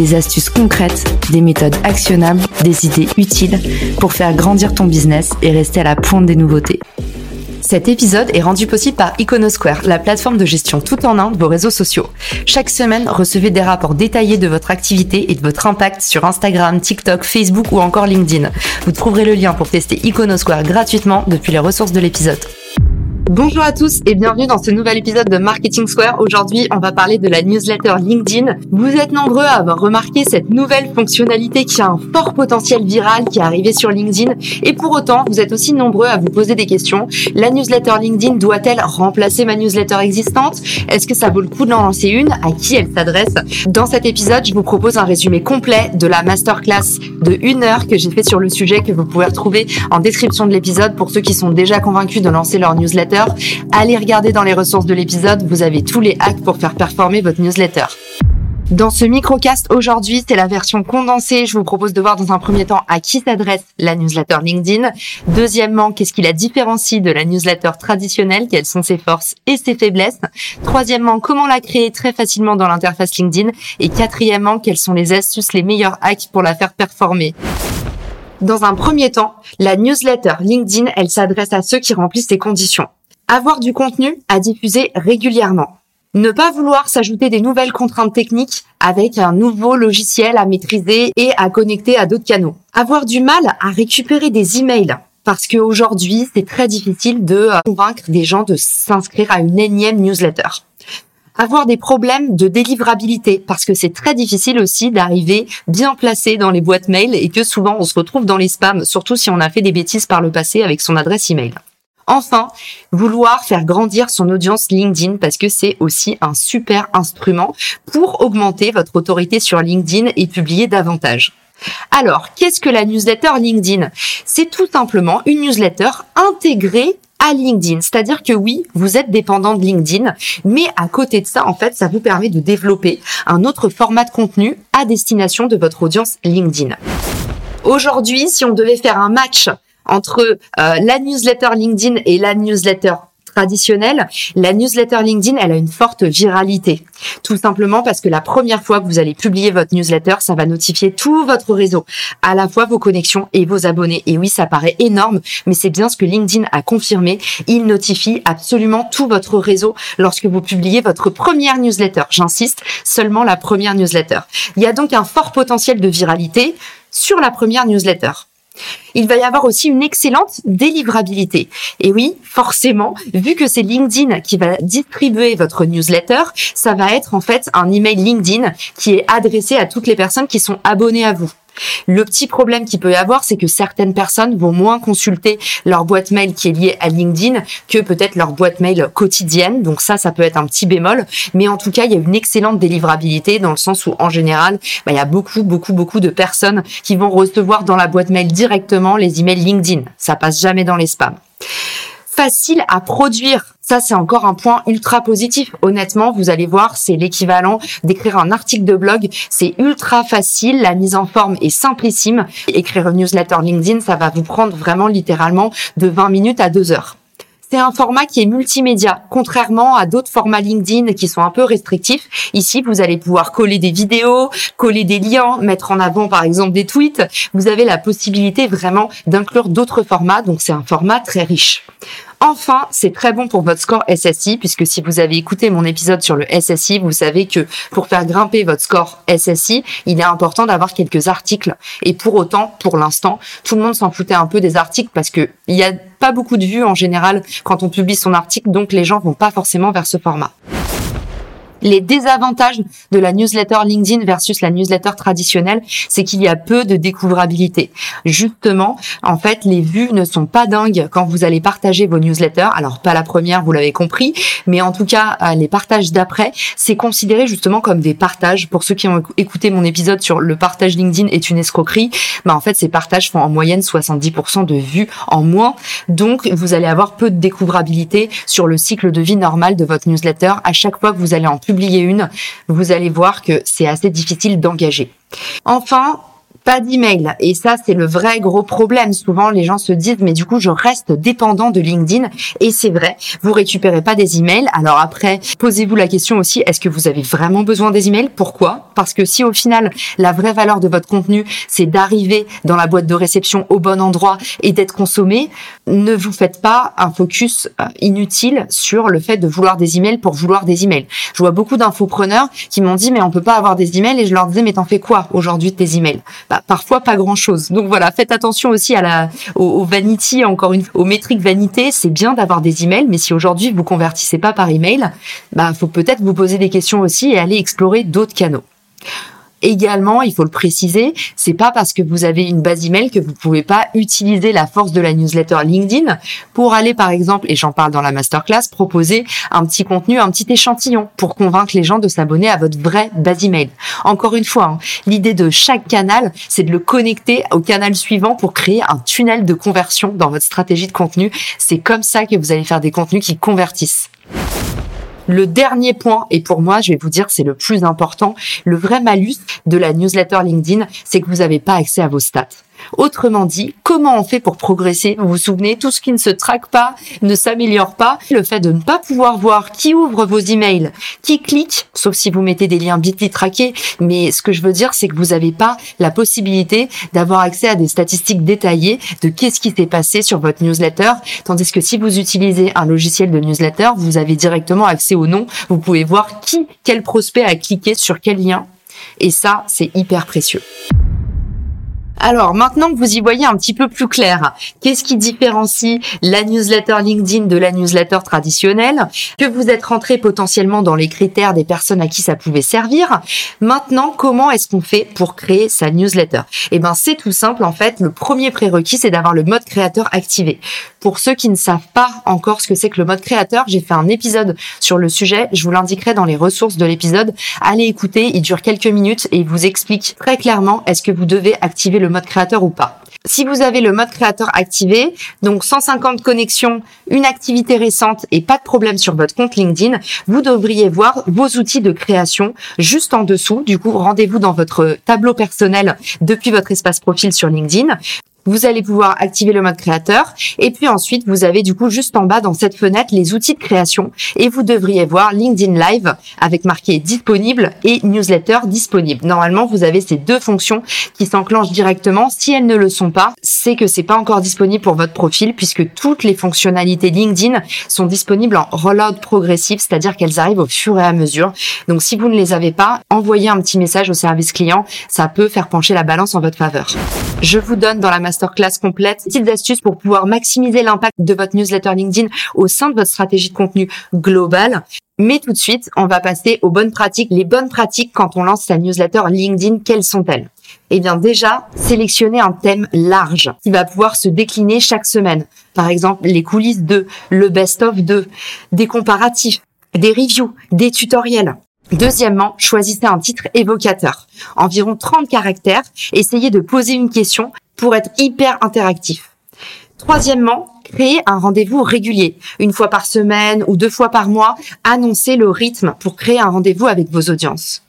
des astuces concrètes, des méthodes actionnables, des idées utiles pour faire grandir ton business et rester à la pointe des nouveautés. Cet épisode est rendu possible par Iconosquare, la plateforme de gestion tout en un de vos réseaux sociaux. Chaque semaine, recevez des rapports détaillés de votre activité et de votre impact sur Instagram, TikTok, Facebook ou encore LinkedIn. Vous trouverez le lien pour tester Iconosquare gratuitement depuis les ressources de l'épisode. Bonjour à tous et bienvenue dans ce nouvel épisode de Marketing Square. Aujourd'hui, on va parler de la newsletter LinkedIn. Vous êtes nombreux à avoir remarqué cette nouvelle fonctionnalité qui a un fort potentiel viral qui est arrivé sur LinkedIn et pour autant, vous êtes aussi nombreux à vous poser des questions. La newsletter LinkedIn doit-elle remplacer ma newsletter existante? Est-ce que ça vaut le coup d'en lancer une? À qui elle s'adresse? Dans cet épisode, je vous propose un résumé complet de la masterclass de une heure que j'ai fait sur le sujet que vous pouvez retrouver en description de l'épisode pour ceux qui sont déjà convaincus de lancer leur newsletter allez regarder dans les ressources de l'épisode, vous avez tous les hacks pour faire performer votre newsletter. Dans ce microcast aujourd'hui, c'est la version condensée. Je vous propose de voir dans un premier temps à qui s'adresse la newsletter LinkedIn. Deuxièmement, qu'est-ce qui la différencie de la newsletter traditionnelle, quelles sont ses forces et ses faiblesses? Troisièmement, comment la créer très facilement dans l'interface LinkedIn? Et quatrièmement, quelles sont les astuces, les meilleurs hacks pour la faire performer? Dans un premier temps, la newsletter LinkedIn, elle s'adresse à ceux qui remplissent ces conditions. Avoir du contenu à diffuser régulièrement. Ne pas vouloir s'ajouter des nouvelles contraintes techniques avec un nouveau logiciel à maîtriser et à connecter à d'autres canaux. Avoir du mal à récupérer des emails parce qu'aujourd'hui, c'est très difficile de euh, convaincre des gens de s'inscrire à une énième newsletter. Avoir des problèmes de délivrabilité parce que c'est très difficile aussi d'arriver bien placé dans les boîtes mail et que souvent on se retrouve dans les spams, surtout si on a fait des bêtises par le passé avec son adresse email. Enfin, vouloir faire grandir son audience LinkedIn parce que c'est aussi un super instrument pour augmenter votre autorité sur LinkedIn et publier davantage. Alors, qu'est-ce que la newsletter LinkedIn? C'est tout simplement une newsletter intégrée à LinkedIn. C'est-à-dire que oui, vous êtes dépendant de LinkedIn, mais à côté de ça, en fait, ça vous permet de développer un autre format de contenu à destination de votre audience LinkedIn. Aujourd'hui, si on devait faire un match entre euh, la newsletter LinkedIn et la newsletter traditionnelle, la newsletter LinkedIn, elle a une forte viralité. Tout simplement parce que la première fois que vous allez publier votre newsletter, ça va notifier tout votre réseau, à la fois vos connexions et vos abonnés. Et oui, ça paraît énorme, mais c'est bien ce que LinkedIn a confirmé. Il notifie absolument tout votre réseau lorsque vous publiez votre première newsletter. J'insiste, seulement la première newsletter. Il y a donc un fort potentiel de viralité sur la première newsletter. Il va y avoir aussi une excellente délivrabilité. Et oui, forcément, vu que c'est LinkedIn qui va distribuer votre newsletter, ça va être en fait un email LinkedIn qui est adressé à toutes les personnes qui sont abonnées à vous. Le petit problème qu'il peut y avoir, c'est que certaines personnes vont moins consulter leur boîte mail qui est liée à LinkedIn que peut-être leur boîte mail quotidienne. Donc ça, ça peut être un petit bémol. Mais en tout cas, il y a une excellente délivrabilité dans le sens où, en général, bah, il y a beaucoup, beaucoup, beaucoup de personnes qui vont recevoir dans la boîte mail directement les emails LinkedIn. Ça passe jamais dans les spams facile à produire. Ça, c'est encore un point ultra positif. Honnêtement, vous allez voir, c'est l'équivalent d'écrire un article de blog. C'est ultra facile. La mise en forme est simplissime. Écrire une newsletter LinkedIn, ça va vous prendre vraiment littéralement de 20 minutes à 2 heures. C'est un format qui est multimédia, contrairement à d'autres formats LinkedIn qui sont un peu restrictifs. Ici, vous allez pouvoir coller des vidéos, coller des liens, mettre en avant par exemple des tweets. Vous avez la possibilité vraiment d'inclure d'autres formats, donc c'est un format très riche. Enfin, c'est très bon pour votre score SSI, puisque si vous avez écouté mon épisode sur le SSI, vous savez que pour faire grimper votre score SSI, il est important d'avoir quelques articles. Et pour autant, pour l'instant, tout le monde s'en foutait un peu des articles parce que il a pas beaucoup de vues en général quand on publie son article, donc les gens vont pas forcément vers ce format. Les désavantages de la newsletter LinkedIn versus la newsletter traditionnelle, c'est qu'il y a peu de découvrabilité. Justement, en fait, les vues ne sont pas dingues quand vous allez partager vos newsletters. Alors, pas la première, vous l'avez compris, mais en tout cas, euh, les partages d'après, c'est considéré justement comme des partages. Pour ceux qui ont écouté mon épisode sur le partage LinkedIn est une escroquerie, bah en fait, ces partages font en moyenne 70% de vues en moins. Donc, vous allez avoir peu de découvrabilité sur le cycle de vie normal de votre newsletter. À chaque fois que vous allez en une, vous allez voir que c'est assez difficile d'engager. Enfin, pas d'email. Et ça, c'est le vrai gros problème. Souvent, les gens se disent, mais du coup, je reste dépendant de LinkedIn. Et c'est vrai, vous récupérez pas des emails. Alors après, posez-vous la question aussi, est-ce que vous avez vraiment besoin des emails? Pourquoi? Parce que si au final, la vraie valeur de votre contenu, c'est d'arriver dans la boîte de réception au bon endroit et d'être consommé, ne vous faites pas un focus euh, inutile sur le fait de vouloir des emails pour vouloir des emails. Je vois beaucoup d'infopreneurs qui m'ont dit, mais on peut pas avoir des emails. Et je leur disais, mais t'en fais quoi aujourd'hui de tes emails? Bah, parfois pas grand chose. Donc voilà, faites attention aussi à la, au, vanity, encore une aux métriques vanité. C'est bien d'avoir des emails, mais si aujourd'hui vous convertissez pas par email, bah faut peut-être vous poser des questions aussi et aller explorer d'autres canaux. Également, il faut le préciser, c'est pas parce que vous avez une base email que vous pouvez pas utiliser la force de la newsletter LinkedIn pour aller, par exemple, et j'en parle dans la masterclass, proposer un petit contenu, un petit échantillon pour convaincre les gens de s'abonner à votre vraie base email. Encore une fois, hein, l'idée de chaque canal, c'est de le connecter au canal suivant pour créer un tunnel de conversion dans votre stratégie de contenu. C'est comme ça que vous allez faire des contenus qui convertissent. Le dernier point, et pour moi, je vais vous dire, c'est le plus important, le vrai malus de la newsletter LinkedIn, c'est que vous n'avez pas accès à vos stats. Autrement dit, comment on fait pour progresser? Vous vous souvenez, tout ce qui ne se traque pas ne s'améliore pas. Le fait de ne pas pouvoir voir qui ouvre vos emails, qui clique, sauf si vous mettez des liens Bitly traqués. Mais ce que je veux dire, c'est que vous n'avez pas la possibilité d'avoir accès à des statistiques détaillées de qu'est-ce qui s'est passé sur votre newsletter. Tandis que si vous utilisez un logiciel de newsletter, vous avez directement accès au nom. Vous pouvez voir qui, quel prospect a cliqué sur quel lien. Et ça, c'est hyper précieux. Alors maintenant que vous y voyez un petit peu plus clair, qu'est-ce qui différencie la newsletter LinkedIn de la newsletter traditionnelle Que vous êtes rentré potentiellement dans les critères des personnes à qui ça pouvait servir. Maintenant, comment est-ce qu'on fait pour créer sa newsletter? Eh ben, c'est tout simple en fait. Le premier prérequis, c'est d'avoir le mode créateur activé. Pour ceux qui ne savent pas encore ce que c'est que le mode créateur, j'ai fait un épisode sur le sujet. Je vous l'indiquerai dans les ressources de l'épisode. Allez écouter, il dure quelques minutes et il vous explique très clairement est-ce que vous devez activer le mode créateur ou pas. Si vous avez le mode créateur activé, donc 150 connexions, une activité récente et pas de problème sur votre compte LinkedIn, vous devriez voir vos outils de création juste en dessous. Du coup, rendez-vous dans votre tableau personnel depuis votre espace profil sur LinkedIn vous allez pouvoir activer le mode créateur et puis ensuite vous avez du coup juste en bas dans cette fenêtre les outils de création et vous devriez voir LinkedIn Live avec marqué disponible et newsletter disponible. Normalement, vous avez ces deux fonctions qui s'enclenchent directement. Si elles ne le sont pas, c'est que c'est pas encore disponible pour votre profil puisque toutes les fonctionnalités LinkedIn sont disponibles en rollout progressif, c'est-à-dire qu'elles arrivent au fur et à mesure. Donc si vous ne les avez pas, envoyez un petit message au service client, ça peut faire pencher la balance en votre faveur. Je vous donne dans la masterclass complète petites astuces pour pouvoir maximiser l'impact de votre newsletter LinkedIn au sein de votre stratégie de contenu globale. Mais tout de suite, on va passer aux bonnes pratiques. Les bonnes pratiques quand on lance sa newsletter LinkedIn, quelles sont-elles? Eh bien déjà, sélectionnez un thème large qui va pouvoir se décliner chaque semaine. Par exemple, les coulisses de, le best-of de, des comparatifs, des reviews, des tutoriels. Deuxièmement, choisissez un titre évocateur, environ 30 caractères. Essayez de poser une question pour être hyper interactif. Troisièmement, créez un rendez-vous régulier, une fois par semaine ou deux fois par mois. Annoncez le rythme pour créer un rendez-vous avec vos audiences.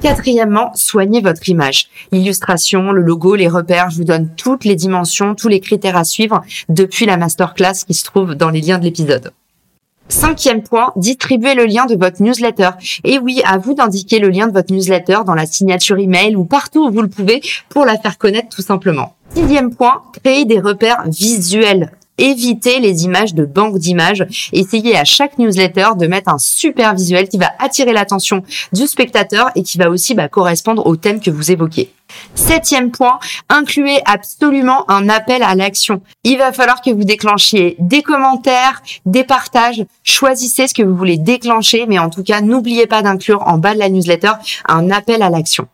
Quatrièmement, soignez votre image. L'illustration, le logo, les repères, je vous donne toutes les dimensions, tous les critères à suivre depuis la masterclass qui se trouve dans les liens de l'épisode. Cinquième point, distribuez le lien de votre newsletter. Et oui, à vous d'indiquer le lien de votre newsletter dans la signature email ou partout où vous le pouvez pour la faire connaître tout simplement. Sixième point, créez des repères visuels évitez les images de banque d'images. Essayez à chaque newsletter de mettre un super visuel qui va attirer l'attention du spectateur et qui va aussi bah, correspondre au thème que vous évoquez. Septième point, incluez absolument un appel à l'action. Il va falloir que vous déclenchiez des commentaires, des partages, choisissez ce que vous voulez déclencher, mais en tout cas, n'oubliez pas d'inclure en bas de la newsletter un appel à l'action.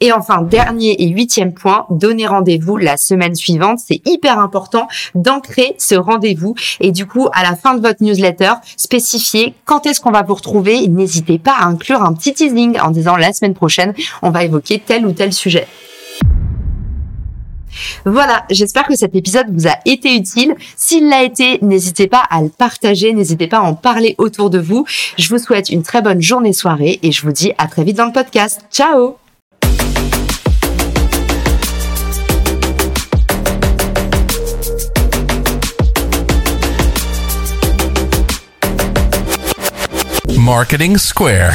Et enfin, dernier et huitième point, donnez rendez-vous la semaine suivante. C'est hyper important d'ancrer ce rendez-vous. Et du coup, à la fin de votre newsletter, spécifiez quand est-ce qu'on va vous retrouver. N'hésitez pas à inclure un petit teasing en disant la semaine prochaine, on va évoquer tel ou tel sujet. Voilà, j'espère que cet épisode vous a été utile. S'il l'a été, n'hésitez pas à le partager, n'hésitez pas à en parler autour de vous. Je vous souhaite une très bonne journée soirée et je vous dis à très vite dans le podcast. Ciao Marketing Square.